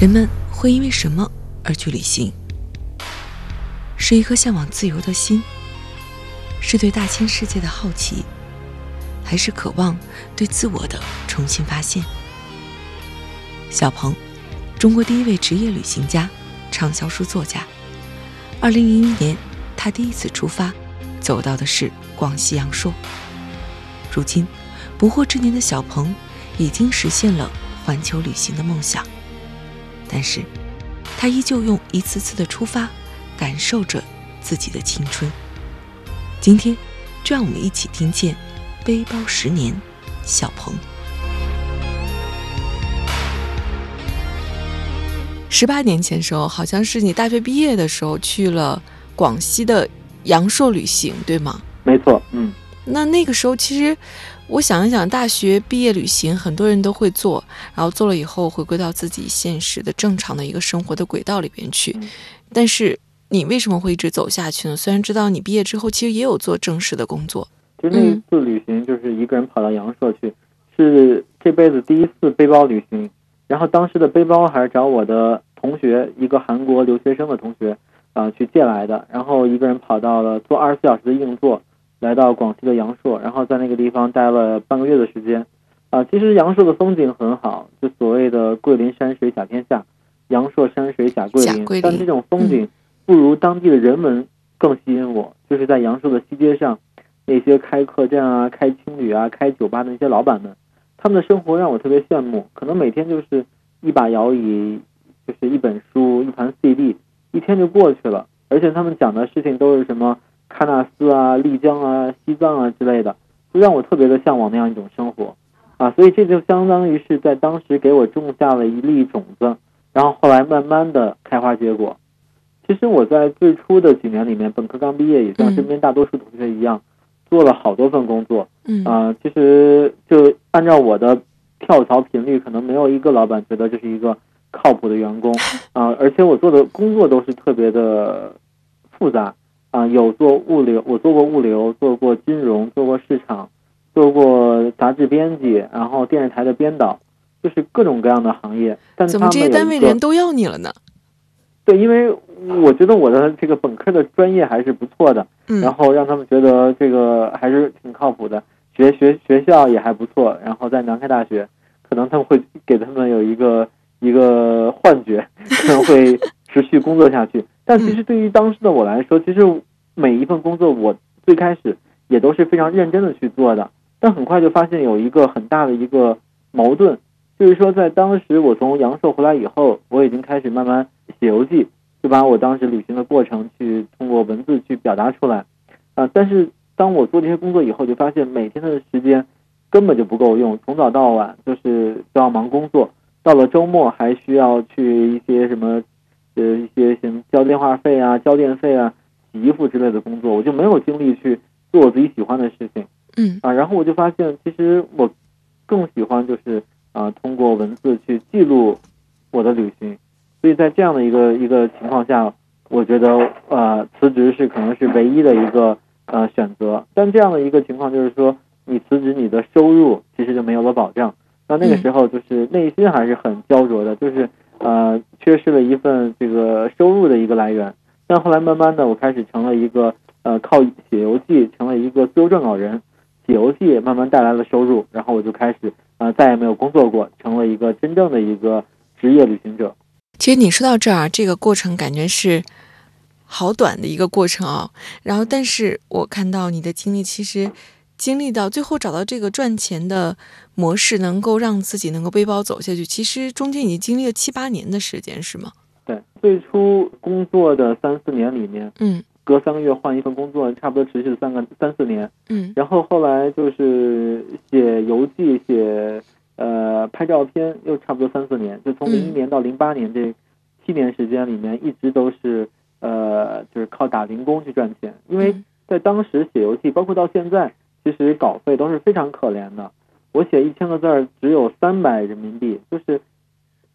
人们会因为什么而去旅行？是一颗向往自由的心，是对大千世界的好奇，还是渴望对自我的重新发现？小鹏，中国第一位职业旅行家，畅销书作家。二零零一年，他第一次出发，走到的是广西阳朔。如今，不惑之年的小鹏，已经实现了环球旅行的梦想。但是，他依旧用一次次的出发，感受着自己的青春。今天，就让我们一起听见《背包十年》，小鹏。十八年前时候，好像是你大学毕业的时候去了广西的阳朔旅行，对吗？没错，嗯。那那个时候，其实。我想一想，大学毕业旅行很多人都会做，然后做了以后回归到自己现实的正常的一个生活的轨道里边去。但是你为什么会一直走下去呢？虽然知道你毕业之后其实也有做正式的工作。其实那一次旅行就是一个人跑到阳朔去，是这辈子第一次背包旅行。然后当时的背包还是找我的同学，一个韩国留学生的同学啊去借来的。然后一个人跑到了做二十四小时的硬座。来到广西的阳朔，然后在那个地方待了半个月的时间，啊，其实阳朔的风景很好，就所谓的桂林山水甲天下，阳朔山水甲桂林。但这种风景不如当地的人文更吸引我。就是在阳朔的西街上，那些开客栈啊、开青旅啊、开酒吧的那些老板们，他们的生活让我特别羡慕。可能每天就是一把摇椅，就是一本书、一盘 CD，一天就过去了。而且他们讲的事情都是什么？喀纳斯啊、丽江啊、西藏啊之类的，就让我特别的向往那样一种生活，啊，所以这就相当于是在当时给我种下了一粒种子，然后后来慢慢的开花结果。其实我在最初的几年里面，本科刚毕业，也像身边大多数同学一样，做了好多份工作，嗯啊，其实就按照我的跳槽频率，可能没有一个老板觉得这是一个靠谱的员工，啊，而且我做的工作都是特别的复杂。啊，有做物流，我做过物流，做过金融，做过市场，做过杂志编辑，然后电视台的编导，就是各种各样的行业。但怎么这些单位人都要你了呢？对，因为我觉得我的这个本科的专业还是不错的，然后让他们觉得这个还是挺靠谱的，学学学校也还不错，然后在南开大学，可能他们会给他们有一个一个幻觉，可能会持续工作下去。但其实对于当时的我来说，其实每一份工作我最开始也都是非常认真的去做的，但很快就发现有一个很大的一个矛盾，就是说在当时我从阳朔回来以后，我已经开始慢慢写游记，就把我当时旅行的过程去通过文字去表达出来，啊，但是当我做这些工作以后，就发现每天的时间根本就不够用，从早到晚就是都要忙工作，到了周末还需要去一些什么。呃，一些像交电话费啊、交电费啊、洗衣服之类的工作，我就没有精力去做我自己喜欢的事情。嗯啊，然后我就发现，其实我更喜欢就是啊，通过文字去记录我的旅行。所以在这样的一个一个情况下，我觉得呃，辞职是可能是唯一的一个呃选择。但这样的一个情况就是说，你辞职，你的收入其实就没有了保障。那那个时候就是内心还是很焦灼的，就是。呃，缺失了一份这个收入的一个来源，但后来慢慢的，我开始成了一个呃靠写游记，成了一个自由撰稿人，写游记慢慢带来了收入，然后我就开始呃再也没有工作过，成了一个真正的一个职业旅行者。其实你说到这儿，这个过程感觉是好短的一个过程啊，然后但是我看到你的经历，其实。经历到最后找到这个赚钱的模式，能够让自己能够背包走下去。其实中间已经经历了七八年的时间，是吗？对，最初工作的三四年里面，嗯，隔三个月换一份工作，差不多持续了三个三四年。嗯然后后来就是写游记，写呃拍照片，又差不多三四年，就从零一嗯年到零八年这七年时间里面，一直都是呃就是靠打零工去赚钱。因为嗯在当时写游记，包括到现在，其实稿费都是非常可怜的。我写一千个字儿只有三百人民币，就是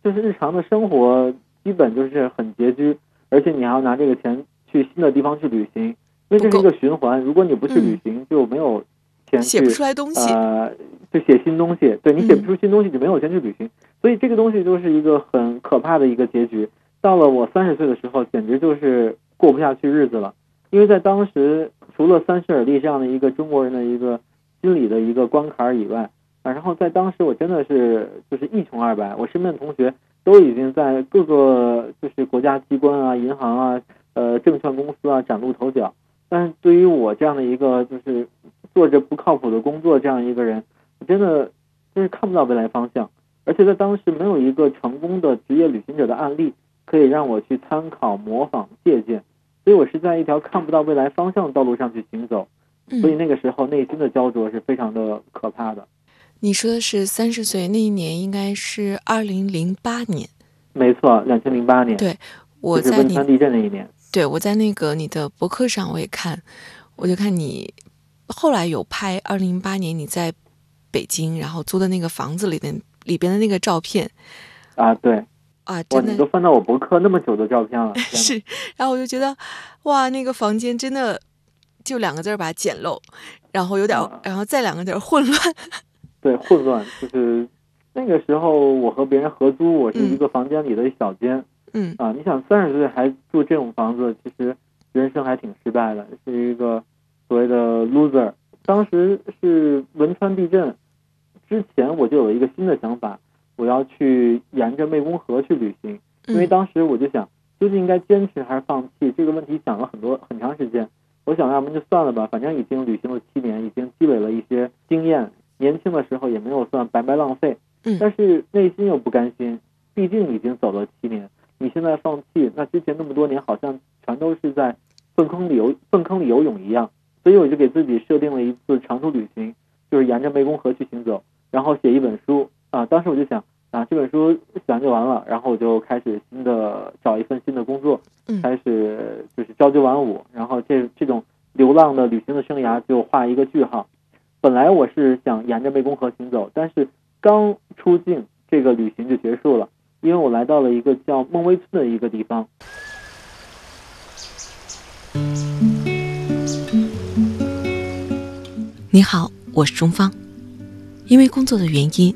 就是日常的生活基本就是很拮据，而且你还要拿这个钱去新的地方去旅行，因为这是一个循环。如果你不去旅行，就没有钱去写不出来东西。呃，就写新东西。对你写嗯不出新东西，就没有钱去旅行。所以这个东西就是一个很可怕的一个结局。到了我三十岁的时候，简直就是过不下去日子了。因为在当时，除了三十而立这样的一个中国人的一个心理的一个关卡以外，啊，然后在当时我真的是就是一穷二白。我身边的同学都已经在各个就是国家机关啊、银行啊、呃证券公司啊崭露头角，但是对于我这样的一个就是做着不靠谱的工作这样一个人，我真的就是看不到未来方向，而且在当时没有一个成功的职业旅行者的案例可以让我去参考、模仿、借鉴，所以我是在一条看不到未来方向的道路上去行走，所以嗯，那个时候内心的焦灼是非常的可怕的。你说的是三十岁那一年，应该是二零零八年。没错，两千零八年，对我在你汶川地震那一年。对我在那个你的博客上我也看，我就看你后来有拍二零零八年你在北京然后租的那个房子里的里边的那个照片啊，对，啊，哇，真的你都翻到我博客那么久的照片了，是，然后我就觉得哇，那个房间真的就两个字儿吧，简陋，然后有点然后再两个字儿混乱。对，混乱，就是那个时候我和别人合租，我是一个房间里的小间、嗯啊。你想三十岁还住这种房子，其实人生还挺失败的，是一个所谓的 loser。当时是汶川地震之前，我就有一个新的想法，我要去沿着湄公河去旅行。因为嗯当时我就想，究竟应该坚持还是放弃这个问题，想了很多很长时间。我想，要不就算了吧，反正已经旅行了七年，已经积累了一些经验，年轻的时候也没有算白白浪费。嗯但是内心又不甘心，毕竟已经走了七年，你现在放弃，那之前那么多年好像全都是在粪坑里游粪坑里游泳一样。所以我就给自己设定了一次长途旅行，就是沿着湄公河去行走，然后写一本书啊。当时我就想啊，这本书写完就完了，然后我就开始新的找一份新的工作，嗯开始就是朝九晚五，然后这这种流浪的旅行的生涯就画一个句号。本来我是想沿着湄公河行走，但是刚出境，这个旅行就结束了，因为我来到了一个叫孟威村的一个地方。你好，我是钟芳。因为工作的原因，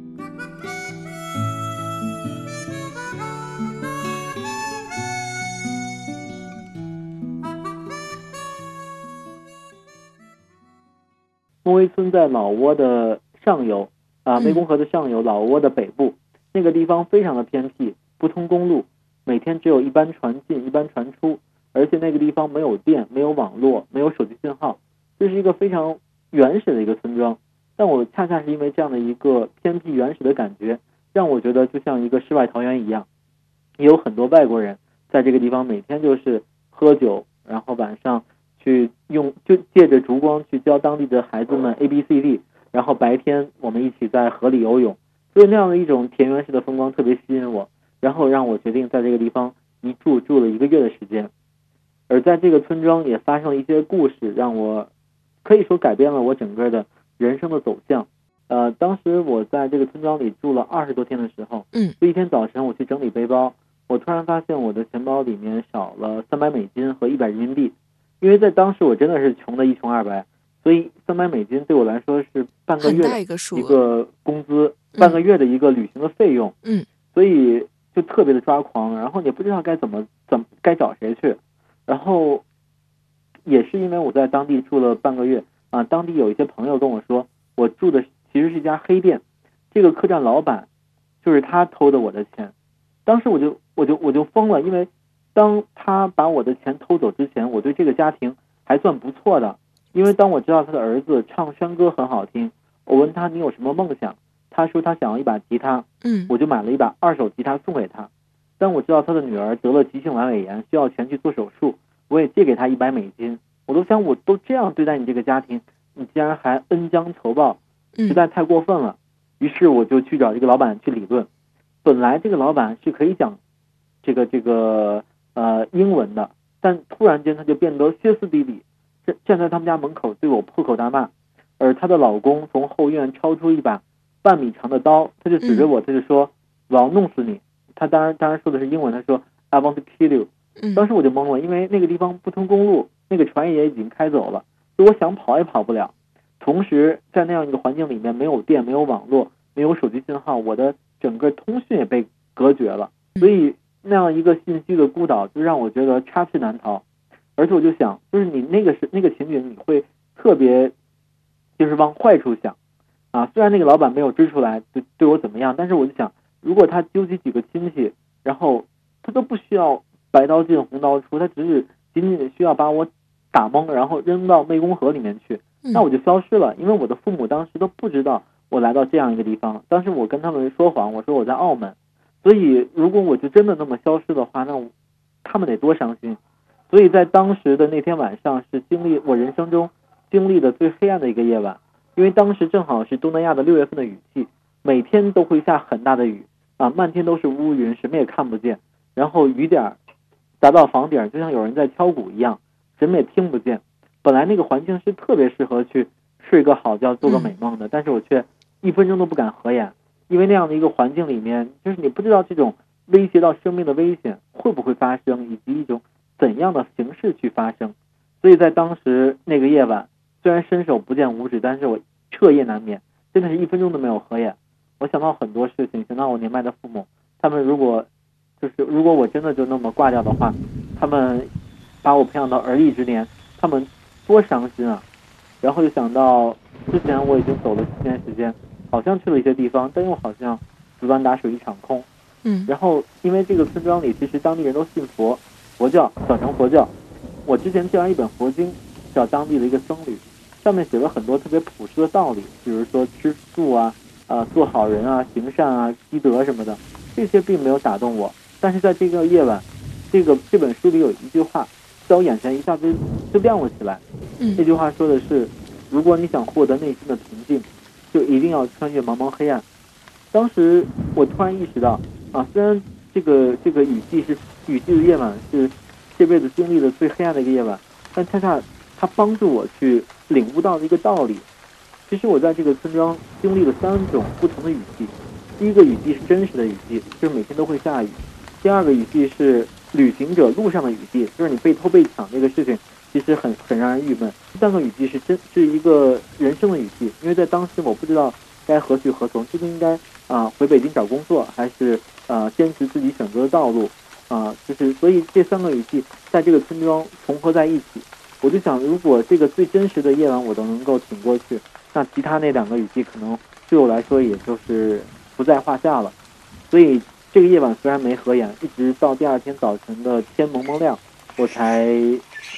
孟威村在老挝的上游啊，嗯湄公河的上游，老挝的北部，那个地方非常的偏僻，不通公路，每天只有一班船进，一班船出，而且那个地方没有电，没有网络，没有手机信号，这是一个非常原始的一个村庄。但我恰恰是因为这样的一个偏僻原始的感觉，让我觉得就像一个世外桃源一样。也有很多外国人在这个地方每天就是喝酒，然后晚上去用就借着烛光去教当地的孩子们 A B C D，然后白天我们一起在河里游泳，所以那样的一种田园式的风光特别吸引我，然后让我决定在这个地方一住住了一个月的时间。而在这个村庄也发生了一些故事，让我可以说改变了我整个的人生的走向。呃，当时我在这个村庄里住了二十多天的时候，嗯，就一天早晨我去整理背包，我突然发现我的钱包里面少了三百美金和一百人民币，因为在当时我真的是穷的一穷二白，所以三百美金对我来说是半个月的一个工资，嗯半个月的一个旅行的费用，嗯，所以就特别的抓狂，然后也不知道该怎么怎么该找谁去，然后也是因为我在当地住了半个月啊，当地有一些朋友跟我说，我住的其实是一家黑店，这个客栈老板就是他偷的我的钱。当时我就我就我就疯了，因为当他把我的钱偷走之前，我对这个家庭还算不错的。因为当我知道他的儿子唱山歌很好听，我问他你有什么梦想，他说他想要一把吉他，嗯我就买了一把二手吉他送给他。当我知道他的女儿得了急性阑尾炎，需要钱去做手术，我也借给他一百美金。我都想，我都这样对待你这个家庭，你竟然还恩将仇报，实嗯在太过分了。于是我就去找这个老板去理论。本来这个老板是可以讲这个这个呃英文的，但突然间他就变得歇斯底里，站站在他们家门口对我破口大骂。而她的老公从后院抄出一把半米长的刀，他就指着我，他就说：“我要弄死你。”他当然当然说的是英文，他说：“I want to kill you。”嗯当时我就懵了，因为那个地方不通公路，那个船也已经开走了，所以我想跑也跑不了。同时，在那样一个环境里面，没有电，没有网络，没有手机信号，我的整个通讯也被隔绝了，所以那样一个信息的孤岛，就让我觉得插翅难逃。而且我就想，就是你那个是那个情景，你会特别就是往坏处想啊。虽然那个老板没有追出来对对我怎么样，但是我就想，如果他纠集几个亲戚，然后他都不需要白刀进红刀出，他只是仅仅需要把我打懵，然后扔到湄公河里面去，嗯那我就消失了。因为我的父母当时都不知道我来到这样一个地方，当时我跟他们说谎，我说我在澳门，所以如果我就真的那么消失的话，那他们得多伤心。所以在当时的那天晚上，是经历我人生中经历的最黑暗的一个夜晚，因为当时正好是东南亚的六月份的雨季，每天都会下很大的雨啊，漫天都是乌云，什么也看不见。然后雨点儿砸到房顶，就像有人在敲鼓一样，什么也听不见。本来那个环境是特别适合去睡个好觉、做个美梦的，但是我却一分钟都不敢合眼，因为那样的一个环境里面，就是你不知道这种威胁到生命的危险会不会发生，以及一种怎样的形式去发生。所以在当时那个夜晚，虽然伸手不见五指，但是我彻夜难眠，真的是一分钟都没有合眼。我想到很多事情，想到我年迈的父母，他们如果就是如果我真的就那么挂掉的话，他们把我培养到而立之年，他们多伤心啊！然后又想到之前我已经走了七年时间，好像去了一些地方，但又好像竹篮打水一场空。嗯然后因为这个村庄里其实当地人都信佛，佛教小乘佛教。我之前借完一本佛经，叫当地的一个僧侣，上面写了很多特别朴实的道理，比如说吃素啊、啊做好人啊、行善啊、积德什么的，这些并没有打动我。但是在这个夜晚，这个这本书里有一句话，在我眼前一下子就亮了起来。嗯这句话说的是：如果你想获得内心的平静，就一定要穿越茫茫黑暗。当时我突然意识到，啊，虽然这个这个雨季是雨季的夜晚是这辈子经历的最黑暗的一个夜晚，但恰恰它帮助我去领悟到的一个道理。其实我在这个村庄经历了三种不同的雨季。第一个雨季是真实的雨季，就是每天都会下雨；第二个雨季是旅行者路上的雨季，就是你被偷被抢这个事情其实很很让人郁闷。第三个雨季是真是一个人生的雨季，因为在当时我不知道该何去何从，究竟应该啊、回北京找工作，还是呃坚持自己选择的道路啊、就是所以这三个雨季在这个村庄重合在一起。我就想，如果这个最真实的夜晚我都能够挺过去，那其他那两个雨季可能对我来说也就是不在话下了。所以这个夜晚虽然没合眼，一直到第二天早晨的天蒙蒙亮，我才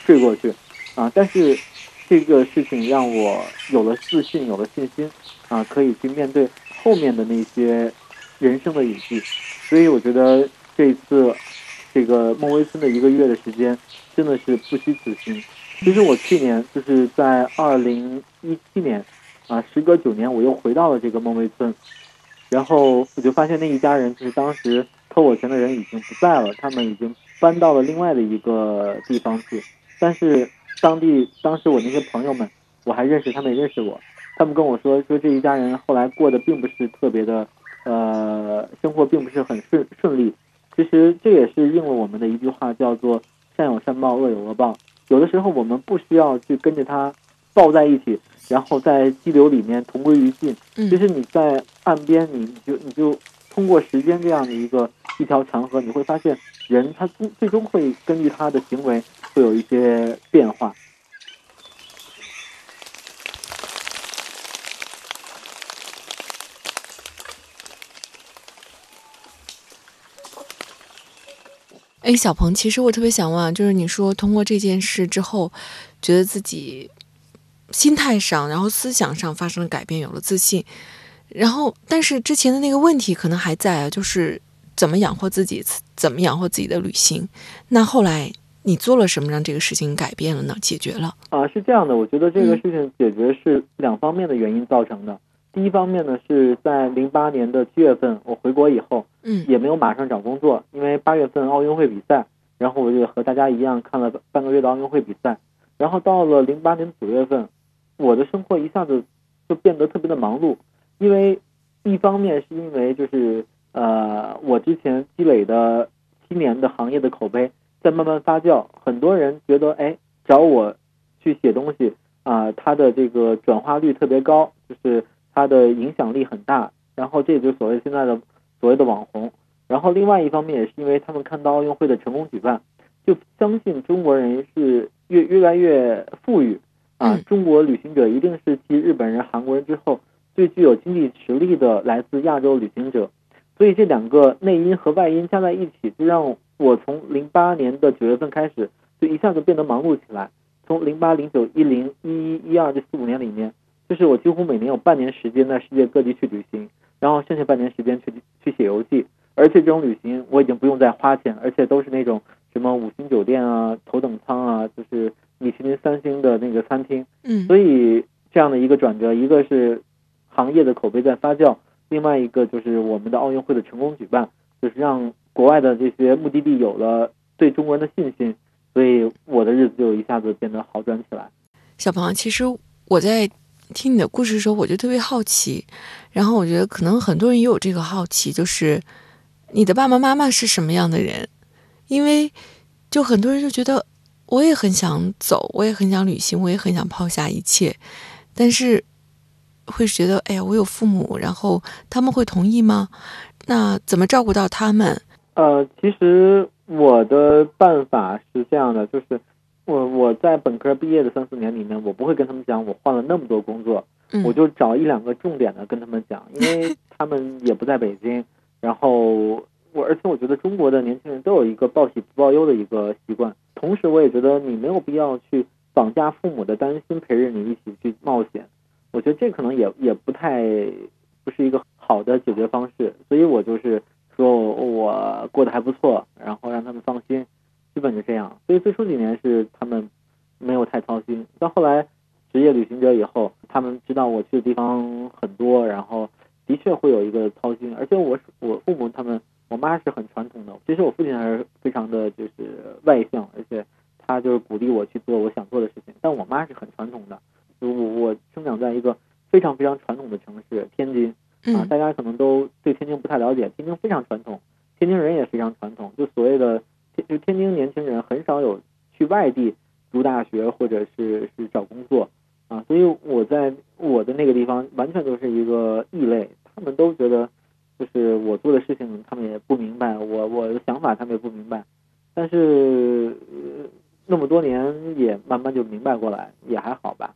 睡过去啊。但是这个事情让我有了自信，有了信心啊，可以去面对后面的那些人生的雨季。所以我觉得这一次这个孟威村的一个月的时间真的是不虚此行。其实我去年就是在二零一七年啊，时隔九年，我又回到了这个孟威村，然后我就发现那一家人就是当时偷我钱的人已经不在了，他们已经搬到了另外的一个地方去。但是当地当时我那些朋友们，我还认识他们，也认识我，他们跟我说说这一家人后来过得并不是特别的，呃，生活并不是很顺顺利。其实这也是应了我们的一句话，叫做“善有善报，恶有恶报”。有的时候我们不需要去跟着他抱在一起，然后在激流里面同归于尽。嗯其实你在岸边，你你就你就通过时间这样的一个一条长河你会发现人他最终会根据他的行为会有一些变化。哎小鹏其实我特别想问啊就是你说通过这件事之后觉得自己心态上然后思想上发生了改变有了自信然后但是之前的那个问题可能还在啊，就是怎么养活自己，怎么养活自己的旅行。那后来你做了什么让这个事情改变了呢？解决了？啊，是这样的，我觉得这个事情解决是两方面的原因造成的。第一方面呢，是在零八年的七月份，我回国以后，嗯，也没有马上找工作，因为八月份奥运会比赛，然后我就和大家一样看了半个月的奥运会比赛，然后到了零八年九月份，我的生活一下子就变得特别的忙碌，因为一方面是因为就是呃，我之前积累的七年的行业的口碑在慢慢发酵，很多人觉得哎，找我去写东西啊，它的这个转化率特别高，就是。它的影响力很大，然后这也就是所谓现在的所谓的网红。然后另外一方面也是因为他们看到奥运会的成功举办，就相信中国人是越越来越富裕啊。中国旅行者一定是继日本人、韩国人之后最具有经济实力的来自亚洲旅行者。所以这两个内因和外因加在一起，就让我从零八年的九月份开始，就一下子变得忙碌起来。从零八、零九、一零、一一、一二这四五年里面。就是我几乎每年有半年时间在世界各地去旅行，然后剩下半年时间去去写游记，而且这种旅行我已经不用再花钱，而且都是那种什么五星酒店啊、头等舱啊，就是米其林三星的那个餐厅。嗯，所以这样的一个转折，一个是行业的口碑在发酵，另外一个就是我们的奥运会的成功举办，就是让国外的这些目的地有了对中国人的信心，所以我的日子就一下子变得好转起来。小鹏，其实我在。听你的故事的时候，我就特别好奇，然后我觉得可能很多人也有这个好奇，就是你的爸爸妈妈是什么样的人？因为就很多人就觉得我也很想走，我也很想旅行，我也很想抛下一切，但是会觉得哎呀，我有父母，然后他们会同意吗？那怎么照顾到他们？呃，其实我的办法是这样的，就是。我我在本科毕业的三四年里面，我不会跟他们讲我换了那么多工作，我就找一两个重点的跟他们讲，因为 他们也不在北京。然后我而且我觉得中国的年轻人都有一个报喜不报忧的一个习惯，同时我也觉得你没有必要去绑架父母的担心陪着你一起去冒险，我觉得这可能也也不太不是一个好的解决方式，所以我就是说我过得还不错，然后让他们放心。基本就这样，所以最初几年是他们没有太操心。到后来职业旅行者以后，他们知道我去的地方很多，然后的确会有一个操心。而且我我父母他们，我妈是很传统的，其实我父亲还是非常的就是外向，而且他就是鼓励我去做我想做的事情。但我妈是很传统的，我我生长在一个非常非常传统的城市天津啊，大家可能都对天津不太了解，天津非常传统，天津人也非常传统，就所谓的。就天津年轻人很少有去外地读大学或者是是找工作啊，所以我在我的那个地方完全就是一个异类，他们都觉得就是我做的事情他们也不明白，我我的想法他们也不明白，但是那么多年也慢慢就明白过来，也还好吧。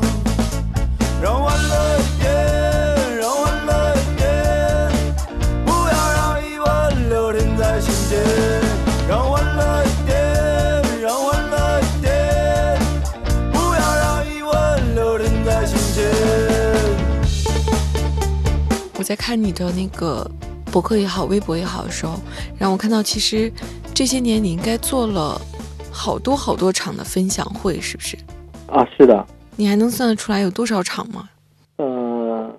让欢乐一点，让欢乐一点，不要让疑问留停在心间。让欢乐一点，让欢乐一点，不要让疑问留停在心间。我在看你的那个博客也好，微博也好的时候，让我看到其实这些年你应该做了。好多好多场的分享会，是不是？啊，是的，你还能算得出来有多少场吗？呃，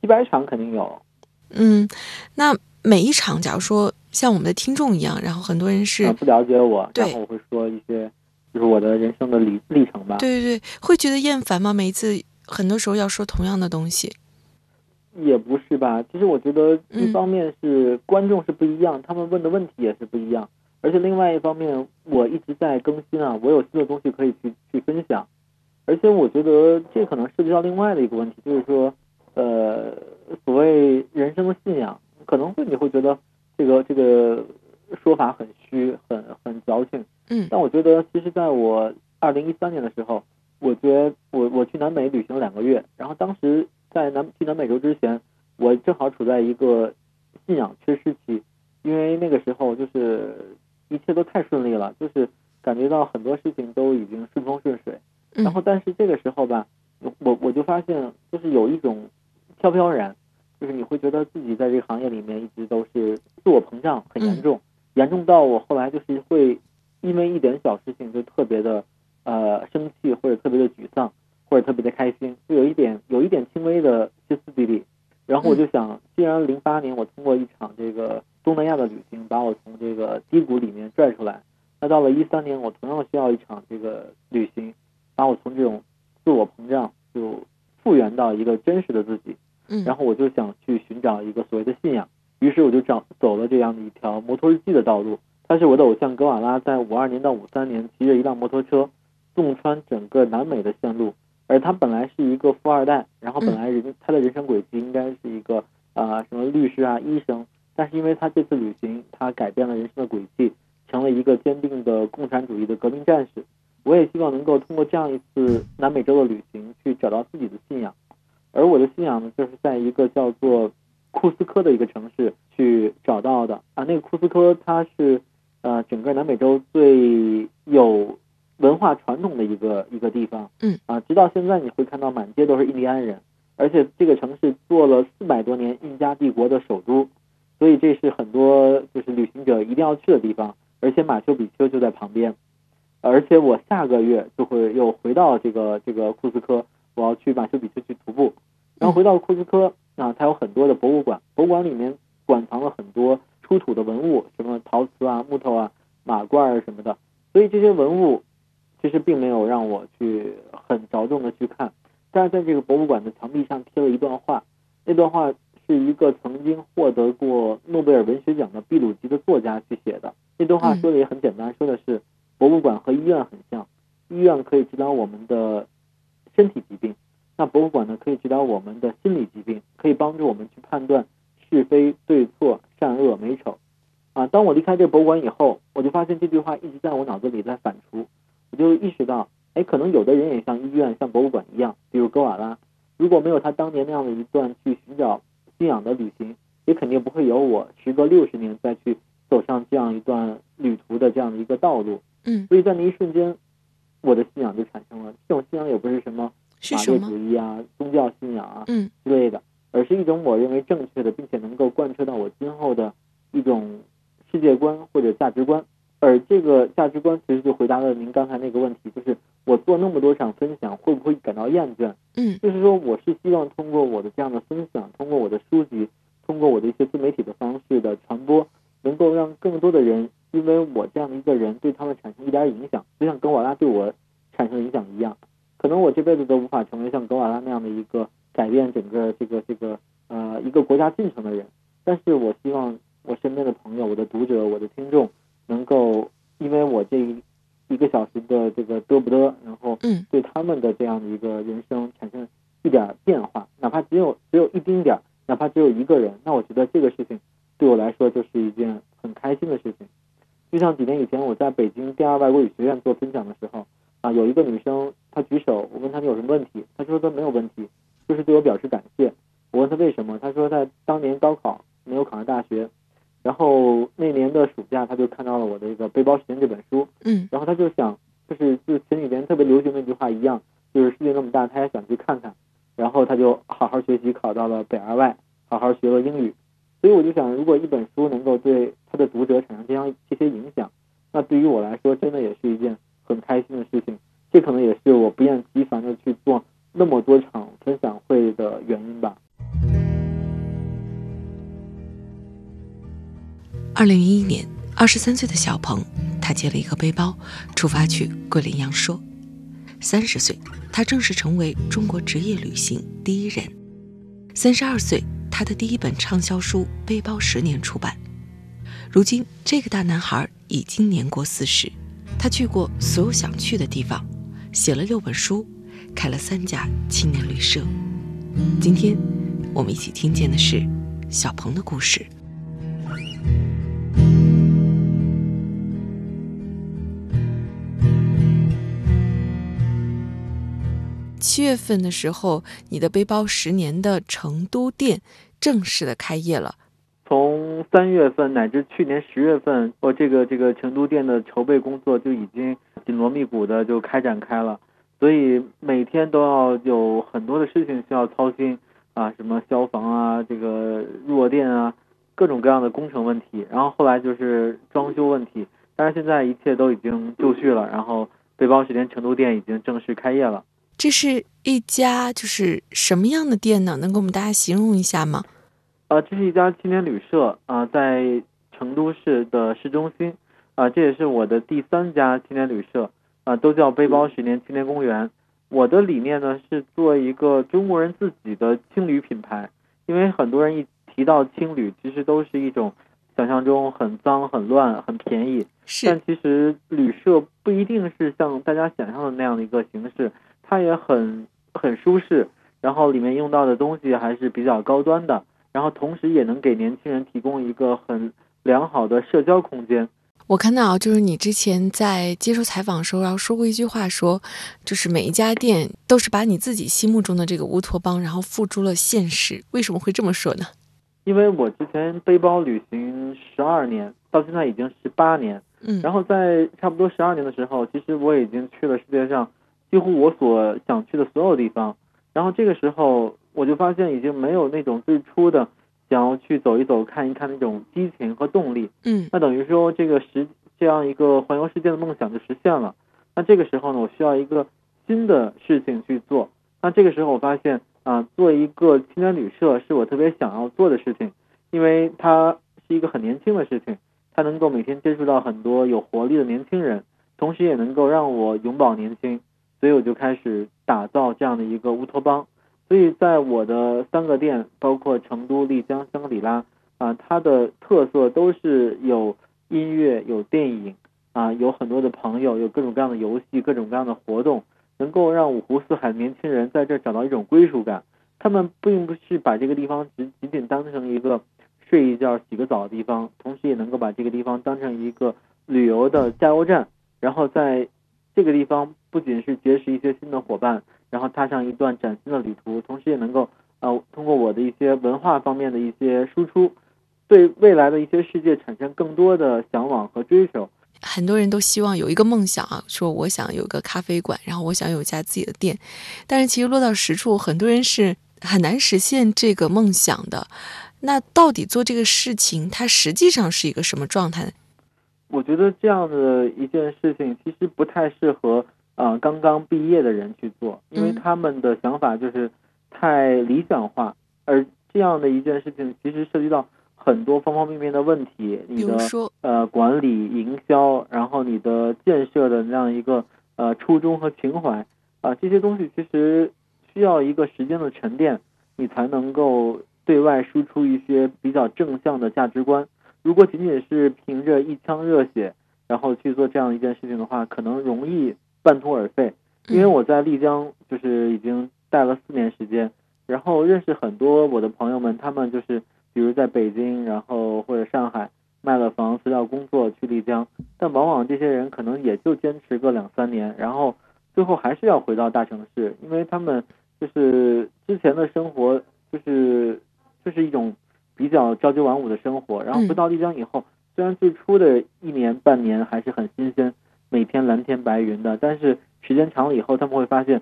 几百场肯定有。嗯，那每一场，假如说像我们的听众一样，然后很多人是、呃不了解我，对然后我会说一些就是我的人生的历历程吧。对对对，会觉得厌烦吗？每一次很多时候要说同样的东西。也不是吧，其实我觉得嗯一方面是观众是不一样，他们问的问题也是不一样，而且另外一方面我一直在更新啊，我有新的东西可以去去分享，而且我觉得这可能涉及到另外的一个问题，就是说，呃，所谓人生的信仰，可能会你会觉得这个这个说法很虚，很很矫情，嗯。但我觉得，其实在我二零一三年的时候，我觉得我我去南美旅行了两个月，然后当时在南去南美洲之前，我正好处在一个信仰缺失期，因为那个时候就是一切都太顺利了，就是感觉到很多事情都已经顺风顺水，嗯然后但是这个时候吧，我我就发现就是有一种飘飘然，就是你会觉得自己在这个行业里面一直都是自我膨胀很严重，严重到我后来就是会因为一点小事情就特别的呃生气或者特别的沮丧或者特别的开心，就有一点有一点轻微的歇斯底里。然后我就想，既然零八年我通过一场这个东南亚的旅行把我从这个低谷里面拽出来，那到了一三年我同样需要一场这个旅行，把我从这种自我膨胀就复原到一个真实的自己。嗯，然后我就想去寻找一个所谓的信仰，于是我就找走了这样的一条摩托日记的道路。他是我的偶像格瓦拉，在五二年到五三年骑着一辆摩托车，纵穿整个南美的线路。而他本来是一个富二代，然后本来人、他的人生轨迹应该是一个啊、呃什么律师啊、医生，但是因为他这次旅行，他改变了人生的轨迹，成了一个坚定的共产主义的革命战士。我也希望能够通过这样一次南美洲的旅行，去找到自己的信仰。而我的信仰呢，就是在一个叫做库斯科的一个城市去找到的啊。那个库斯科它是呃整个南美洲最有文化传统的一个一个地方。嗯啊，直到现在你会看到满街都是印第安人，而且这个城市做了四百多年印加帝国的首都，所以这是很多就是旅行者一定要去的地方。而且马丘比丘就在旁边，而且我下个月就会又回到这个这个库斯科，我要去马丘比丘去徒步。然后回到库斯科啊，它有很多的博物馆，博物馆里面馆藏了很多出土的文物，什么陶瓷啊、木头啊、马罐儿什么的。所以这些文物其实并没有让我去很着重的去看，但是在这个博物馆的墙壁上贴了一段话，那段话是一个曾经获得过诺贝尔文学奖的秘鲁籍的作家去写的。那段话说的也很简单，说的是博物馆和医院很像，医院可以治疗我们的身体疾病，那博物馆呢可以治疗我们的心理疾病，可以帮助我们去判断是非对错、善恶美丑。啊，当我离开这个博物馆以后，我就发现这句话一直在我脑子里在反刍，我就意识到，哎，可能有的人也像医院、像博物馆一样，比如格瓦拉，如果没有他当年那样的一段去寻找信仰的旅行，也肯定不会有我时隔六十年再去走上这样一段旅途的这样的一个道路。嗯，所以在那一瞬间，我的信仰就产生了。这种信仰也不是什么马列是什么？主义啊、宗教信仰啊嗯之类的，而是一种我认为正确的，并且能够贯彻到我今后的一种世界观或者价值观。而这个价值观其实就回答了您刚才那个问题，就是我做那么多场分享，会不会感到厌倦？嗯就是说，我是希望通过我的这样的分享，通过我的书籍，通过我的一些自媒体的方式的传播，能够让更多的人因为我这样的一个人对他们产生一点影响，就像格瓦拉对我产生影响一样。可能我这辈子都无法成为像格瓦拉那样的一个改变整个这个这个呃一个国家进程的人，但是我希望我身边的朋友、我的读者、我的听众能够因为我这一一个小时的这个嘚不嘚，然后嗯对他们的这样的一个人生产生一点变化，哪怕只有只有一丁点儿，哪怕只有一个人，那我觉得这个事情对我来说就是一件很开心的事情。就像几年以前我在北京第二外国语学院做分享的时候，啊，有一个女生她举手，我问她你有什么问题，她说她没有问题，就是对我表示感谢。我问她为什么，她说她当年高考没有考上大学，然后那年的暑假她就看到了我的一个《背包时间》这本书，嗯然后她就想，就是就前几年特别流行的一句话一样，就是世界那么大，她也想去看看。然后她就好好学习，考到了北二外，好好学了英语。所以我就想，如果一本书能够对他的读者产生这样这些影响，那对于我来说，真的也是一件很开心的事情这可能也是我不厌其烦的去做那么多场分享会的原因吧。二零一一年，二十三岁的小鹏，他接了一个背包，出发去桂林阳朔。三十岁，他正式成为中国职业旅行第一人。三十二岁，他的第一本畅销书《背包十年》出版。如今，这个大男孩已经年过四十，他去过所有想去的地方，写了六本书，开了三家青年旅社。今天，我们一起听见的是小鹏的故事。七月份的时候，你的背包十年的成都店正式的开业了。从三月份乃至去年十月份，我这个这个成都店的筹备工作就已经紧锣密鼓的就开展开了，所以每天都要有很多的事情需要操心啊，什么消防啊，这个弱电啊，各种各样的工程问题。然后后来就是装修问题，但是现在一切都已经就绪了，然后背包十年成都店已经正式开业了。这是一家就是什么样的店呢？能给我们大家形容一下吗？啊，这是一家青年旅社啊，在成都市的市中心啊，这也是我的第三家青年旅社啊，都叫背包十年青年公园。我的理念呢是做一个中国人自己的青旅品牌，因为很多人一提到青旅，其实都是一种想象中很脏、很乱、很便宜，但其实旅社不一定是像大家想象的那样的一个形式。它也很很舒适，然后里面用到的东西还是比较高端的，然后同时也能给年轻人提供一个很良好的社交空间。我看到就是你之前在接受采访的时候，然后说过一句话，说就是每一家店都是把你自己心目中的这个乌托邦，然后付诸了现实。为什么会这么说呢？因为我之前背包旅行十二年，到现在已经十八年，嗯，然后在差不多十二年的时候，其实我已经去了世界上。几乎我所想去的所有地方，然后这个时候我就发现已经没有那种最初的想要去走一走、看一看那种激情和动力。嗯，那等于说这个实这样一个环游世界的梦想就实现了。那这个时候呢，我需要一个新的事情去做。那这个时候我发现啊，做一个青年旅社是我特别想要做的事情，因为它是一个很年轻的事情，它能够每天接触到很多有活力的年轻人，同时也能够让我永葆年轻。所以我就开始打造这样的一个乌托邦。所以在我的三个店，包括成都、丽江、香格里拉，啊，它的特色都是有音乐、有电影，啊，有很多的朋友，有各种各样的游戏、各种各样的活动，能够让五湖四海年轻人在这找到一种归属感。他们并不是把这个地方只仅仅当成一个睡一觉、洗个澡的地方，同时也能够把这个地方当成一个旅游的加油站，然后在。这个地方不仅是结识一些新的伙伴，然后踏上一段崭新的旅途，同时也能够呃通过我的一些文化方面的一些输出，对未来的一些世界产生更多的向往和追求。很多人都希望有一个梦想啊，说我想有个咖啡馆，然后我想有一家自己的店，但是其实落到实处，很多人是很难实现这个梦想的。那到底做这个事情，它实际上是一个什么状态？我觉得这样的一件事情其实不太适合啊刚刚毕业的人去做，因为他们的想法就是太理想化，而这样的一件事情其实涉及到很多方方面面的问题，你的呃管理、营销，然后你的建设的那样一个呃初衷和情怀啊这些东西其实需要一个时间的沉淀，你才能够对外输出一些比较正向的价值观。如果仅仅是凭着一腔热血，然后去做这样一件事情的话，可能容易半途而废。因为我在丽江就是已经待了四年时间，然后认识很多我的朋友们，他们就是比如在北京，然后或者上海卖了房辞掉工作去丽江，但往往这些人可能也就坚持个两三年，然后最后还是要回到大城市，因为他们就是之前的生活就是就是一种。比较朝九晚五的生活，然后回到丽江以后，虽然最初的一年半年还是很新鲜，每天蓝天白云的，但是时间长了以后，他们会发现，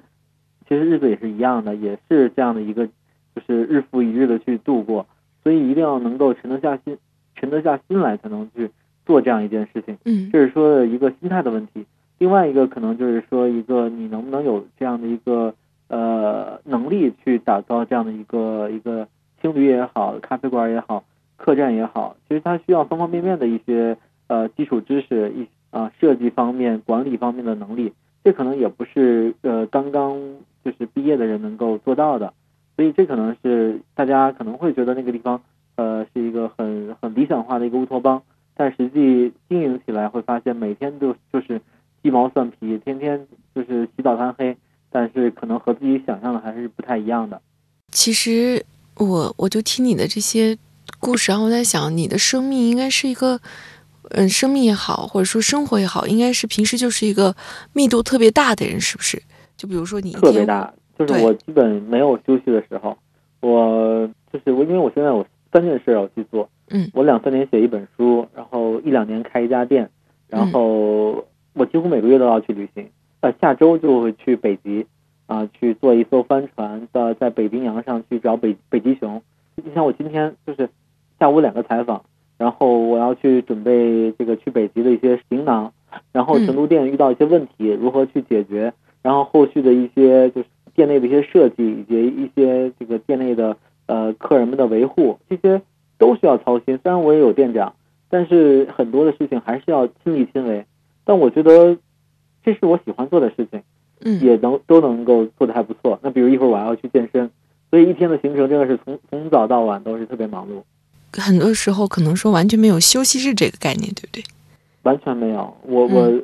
其实日子也是一样的，也是这样的一个，就是日复一日的去度过。所以一定要能够沉得下心，沉得下心来，才能去做这样一件事情。嗯，这是说的一个心态的问题。另外一个可能就是说，一个你能不能有这样的一个呃能力去打造这样的一个一个青旅也好，咖啡馆也好，客栈也好，其实它需要方方面面的一些呃基础知识，一啊设计方面、管理方面的能力，这可能也不是呃刚刚就是毕业的人能够做到的，所以这可能是大家可能会觉得那个地方呃是一个很很理想化的一个乌托邦，但实际经营起来会发现每天都就是鸡毛蒜皮，天天就是起早贪黑，但是可能和自己想象的还是不太一样的。其实我我就听你的这些故事，然后我在想，你的生命应该是一个，嗯，生命也好，或者说生活也好，应该是平时就是一个密度特别大的人，是不是？就比如说你特别大，就是我基本没有休息的时候，我就是我，因为我现在有三件事要去做，嗯我两三年写一本书，然后一两年开一家店，然嗯后我几乎每个月都要去旅行，呃，下周就会去北极，啊、去坐一艘帆船，到在北冰洋上去找北北极熊。你像我今天就是下午两个采访，然后我要去准备这个去北极的一些行囊，然后嗯成都店遇到一些问题如何去解决，然后后续的一些就是店内的一些设计以及一些这个店内的呃客人们的维护，这些都需要操心。虽然我也有店长，但是很多的事情还是要亲力亲为。但我觉得这是我喜欢做的事情，嗯也能都能够做得还不错。那比如一会儿我还要去健身，所以一天的行程真的是从从早到晚都是特别忙碌。很多时候可能说完全没有休息日这个概念，对不对？完全没有。我嗯我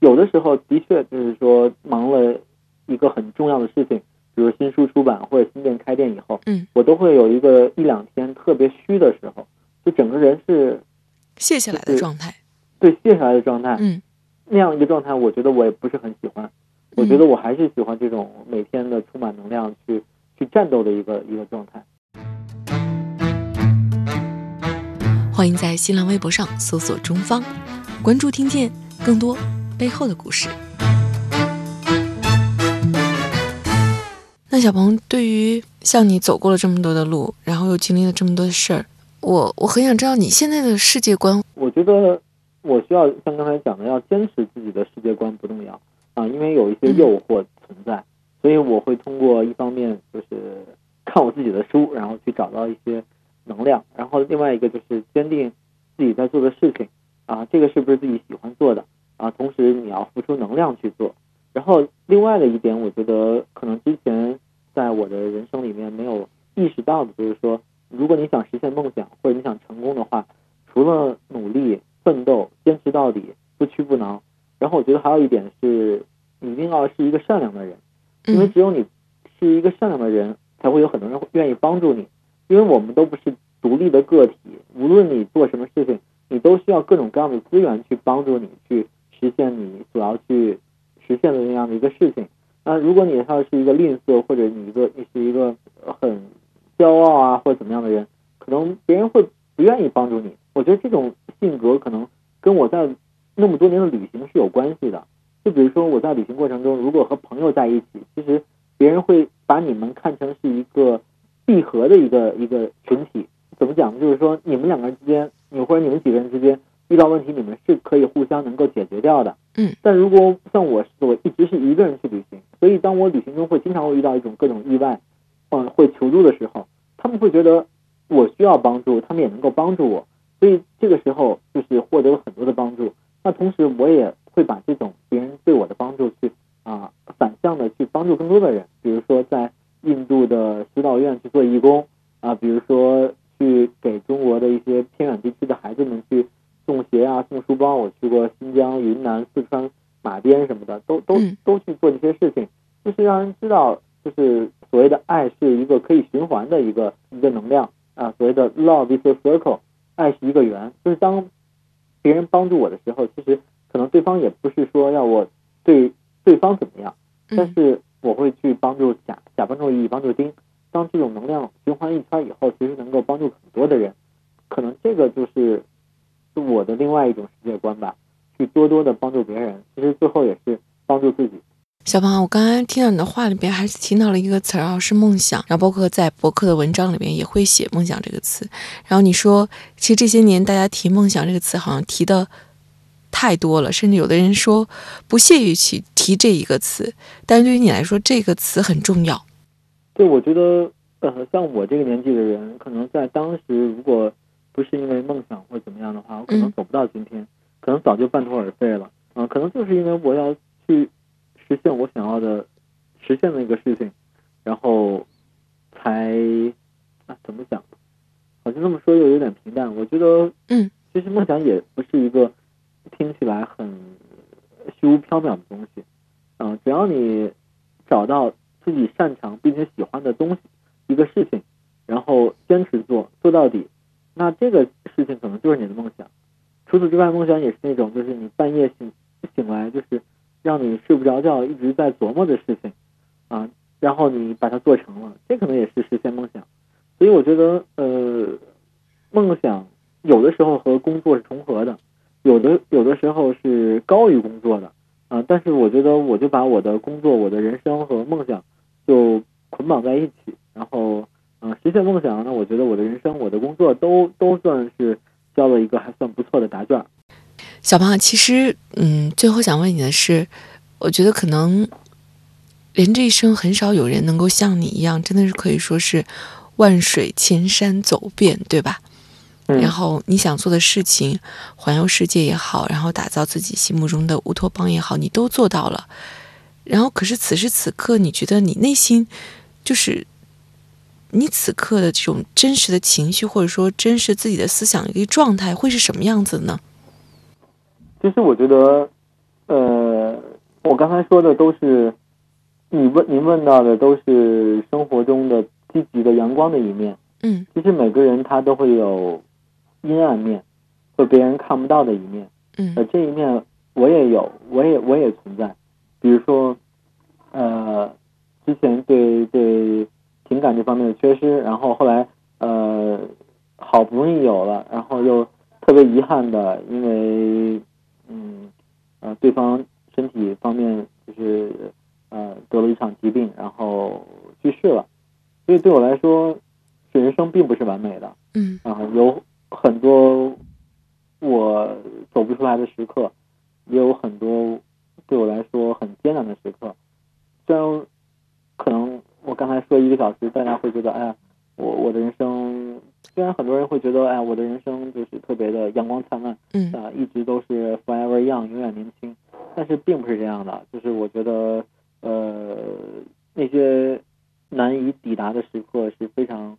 有的时候的确就是说忙了一个很重要的事情，比如新书出版或者新店开店以后，嗯，我都会有一个一两天特别虚的时候，就整个人是卸下来的状态，对卸下来的状态。嗯那样一个状态，我觉得我也不是很喜欢。我觉得我还是喜欢这种每天的充满能量去去战斗的一个一个状态。欢迎在新浪微博上搜索“中方”，关注听见更多背后的故事。那小鹏，对于像你走过了这么多的路，然后又经历了这么多的事儿，我我很想知道你现在的世界观。我觉得我需要像刚才讲的，要坚持自己的世界观不动摇啊，因为有一些诱惑存在，所以我会通过一方面就是看我自己的书，然后去找到一些能量，然后另外一个就是坚定自己在做的事情啊，这个是不是自己喜欢做的啊？同时你要付出能量去做。然后另外的一点，我觉得可能之前在我的人生里面没有意识到的，就是说，如果你想实现梦想或者你想成功的话，除了努力、奋斗、坚持到底、不屈不挠，然后我觉得还有一点是，你一定要是一个善良的人，因为嗯只有你是一个善良的人，才会有很多人愿意帮助你。因为我们都不是独立的个体，无论你做什么事情，你都需要各种各样的资源去帮助你去实现你所要去实现的那样的一个事情。那如果你要是一个吝啬，或者你一个你是一个很骄傲啊，或者怎么样的人，可能别人会不愿意帮助你。我觉得这种性格可能跟我在那么多年的旅行是有关系的。就比如说我在旅行过程中，如果和朋友在一起，其实别人会把你们看成是一个闭合的一个一个群体。怎么讲呢？就是说你们两个人之间，你或者你们几个人之间遇到问题，你们是可以互相能够解决掉的。嗯。但如果像我，我一直是一个人去旅行，所以当我旅行中会经常会遇到一种各种意外，嗯，会求助的时候，他们会觉得我需要帮助，他们也能够帮助我，所以这个时候就是获得了很多的帮助。那同时我也会把这种别人对我的帮助去啊、反向的去帮助更多的人，比如说在印度的修道院去做义工啊、比如说去给中国的一些偏远地区的孩子们去送鞋啊、送书包。我去过新疆、云南、四川、马边什么的，都都嗯都去做这些事情，就是让人知道，就是所谓的爱是一个可以循环的一个一个能量啊，所谓的 love is a circle，爱是一个圆，就是当别人帮助我的时候，其实可能对方也不是说要我对对方怎么样，但嗯是我会去帮助甲甲帮助乙，帮助丁。当这种能量循环一圈以后，其实能够帮助很多的人。可能这个就是是我的另外一种世界观吧，去多多的帮助别人，其实最后也是帮助自己。小胖，我刚才听到你的话里边，还是听到了一个词儿啊，是梦想。然后包括在博客的文章里面也会写“梦想”这个词。然后你说，其实这些年大家提“梦想”这个词，好像提的太多了，甚至有的人说不屑于去提这一个词，但是对于你来说，这个词很重要。对，我觉得，呃，像我这个年纪的人，可能在当时，如果不是因为梦想或怎么样的话，我可能走不到今天，可能早就半途而废了。啊，可能就是因为我要去实现我想要的、实现的一个事情，然后才啊，怎么讲？好像这么说又有点平淡。我觉得，嗯，其实梦想也不是一个听起来很虚无缥缈的东西。嗯，只要你找到自己擅长并且喜欢的东西，一个事情，然后坚持做，做到底，那这个事情可能就是你的梦想。除此之外，梦想也是那种就是你半夜醒醒来，就是让你睡不着觉，一直在琢磨的事情啊，然后你把它做成了，这可能也是实现梦想。所以我觉得，呃，梦想有的时候和工作是重合的，有的有的时候是高于工作的啊。但是我觉得，我就把我的工作、我的人生和梦想就捆绑在一起，然后，嗯，实现梦想。那我觉得我的人生、我的工作都都算是交了一个还算不错的答卷。小胖，其实，嗯，最后想问你的是，我觉得可能人这一生很少有人能够像你一样，真的是可以说是。万水千山走遍，对吧？然后你想做的事情，环游世界也好，然后打造自己心目中的乌托邦也好，你都做到了。然后，可是此时此刻，你觉得你内心就是你此刻的这种真实的情绪，或者说真实自己的思想一个状态，会是什么样子呢？其实，我觉得，呃，我刚才说的都是你问您问到的，都是生活中的。积极的阳光的一面，嗯，其实每个人他都会有阴暗面，或别人看不到的一面，嗯，呃，这一面我也有，我也我也存在，比如说，呃，之前对对情感这方面的缺失，然后后来呃好不容易有了，然后又特别遗憾的，因为嗯呃对方身体方面就是呃得了一场疾病，然后去世了。所以对我来说，人生并不是完美的，嗯。啊，有很多我走不出来的时刻，也有很多对我来说很艰难的时刻。虽然可能我刚才说一个小时，大家会觉得，哎呀，我我的人生，虽然很多人会觉得，哎，我的人生就是特别的阳光灿烂，嗯啊，一直都是 forever young，永远年轻，但是并不是这样的。就是我觉得，呃，那些。难以抵达的时刻是非常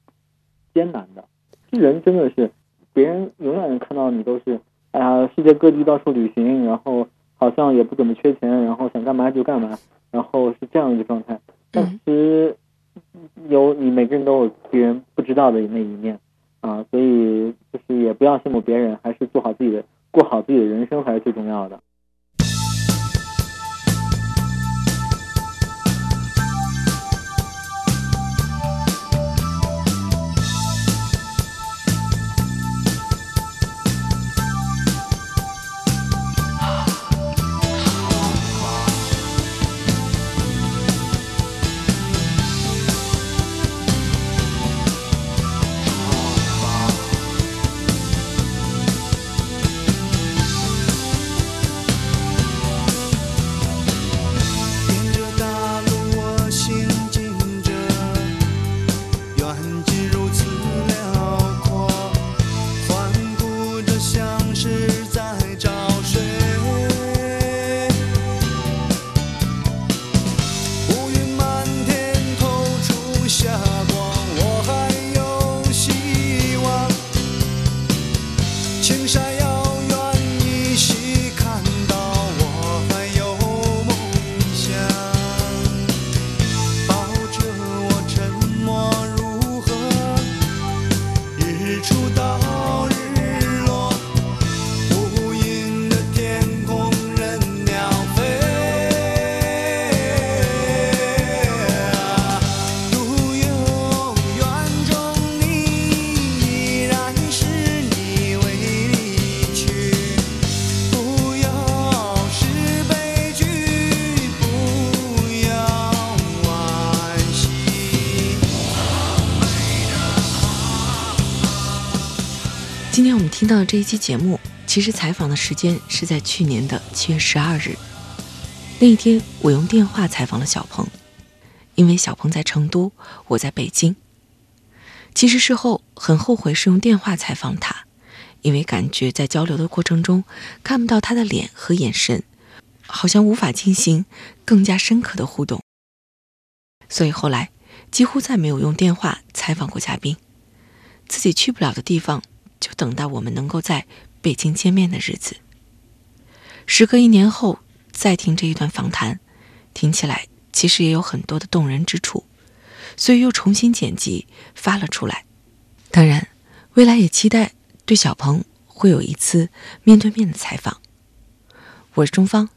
艰难的。人真的是，别人永远看到你都是，哎呀，世界各地到处旅行，然后好像也不怎么缺钱，然后想干嘛就干嘛，然后是这样一个状态。但其实有你每个人都有别人不知道的那一面啊，所以就是也不要羡慕别人，还是做好自己的，过好自己的人生才是最重要的。听到这一期节目，其实采访的时间是在去年的七月十二日。那一天，我用电话采访了小鹏，因为小鹏在成都，我在北京。其实事后很后悔是用电话采访他，因为感觉在交流的过程中看不到他的脸和眼神，好像无法进行更加深刻的互动。所以后来几乎再没有用电话采访过嘉宾。自己去不了的地方，就等待我们能够在北京见面的日子。时隔一年后再听这一段访谈，听起来其实也有很多的动人之处。所以又重新剪辑发了出来。当然，未来也期待对小鹏会有一次面对面的采访。我是钟芳，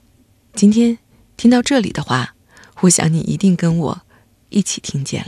今天听到这里的话，我想你一定跟我一起听见了。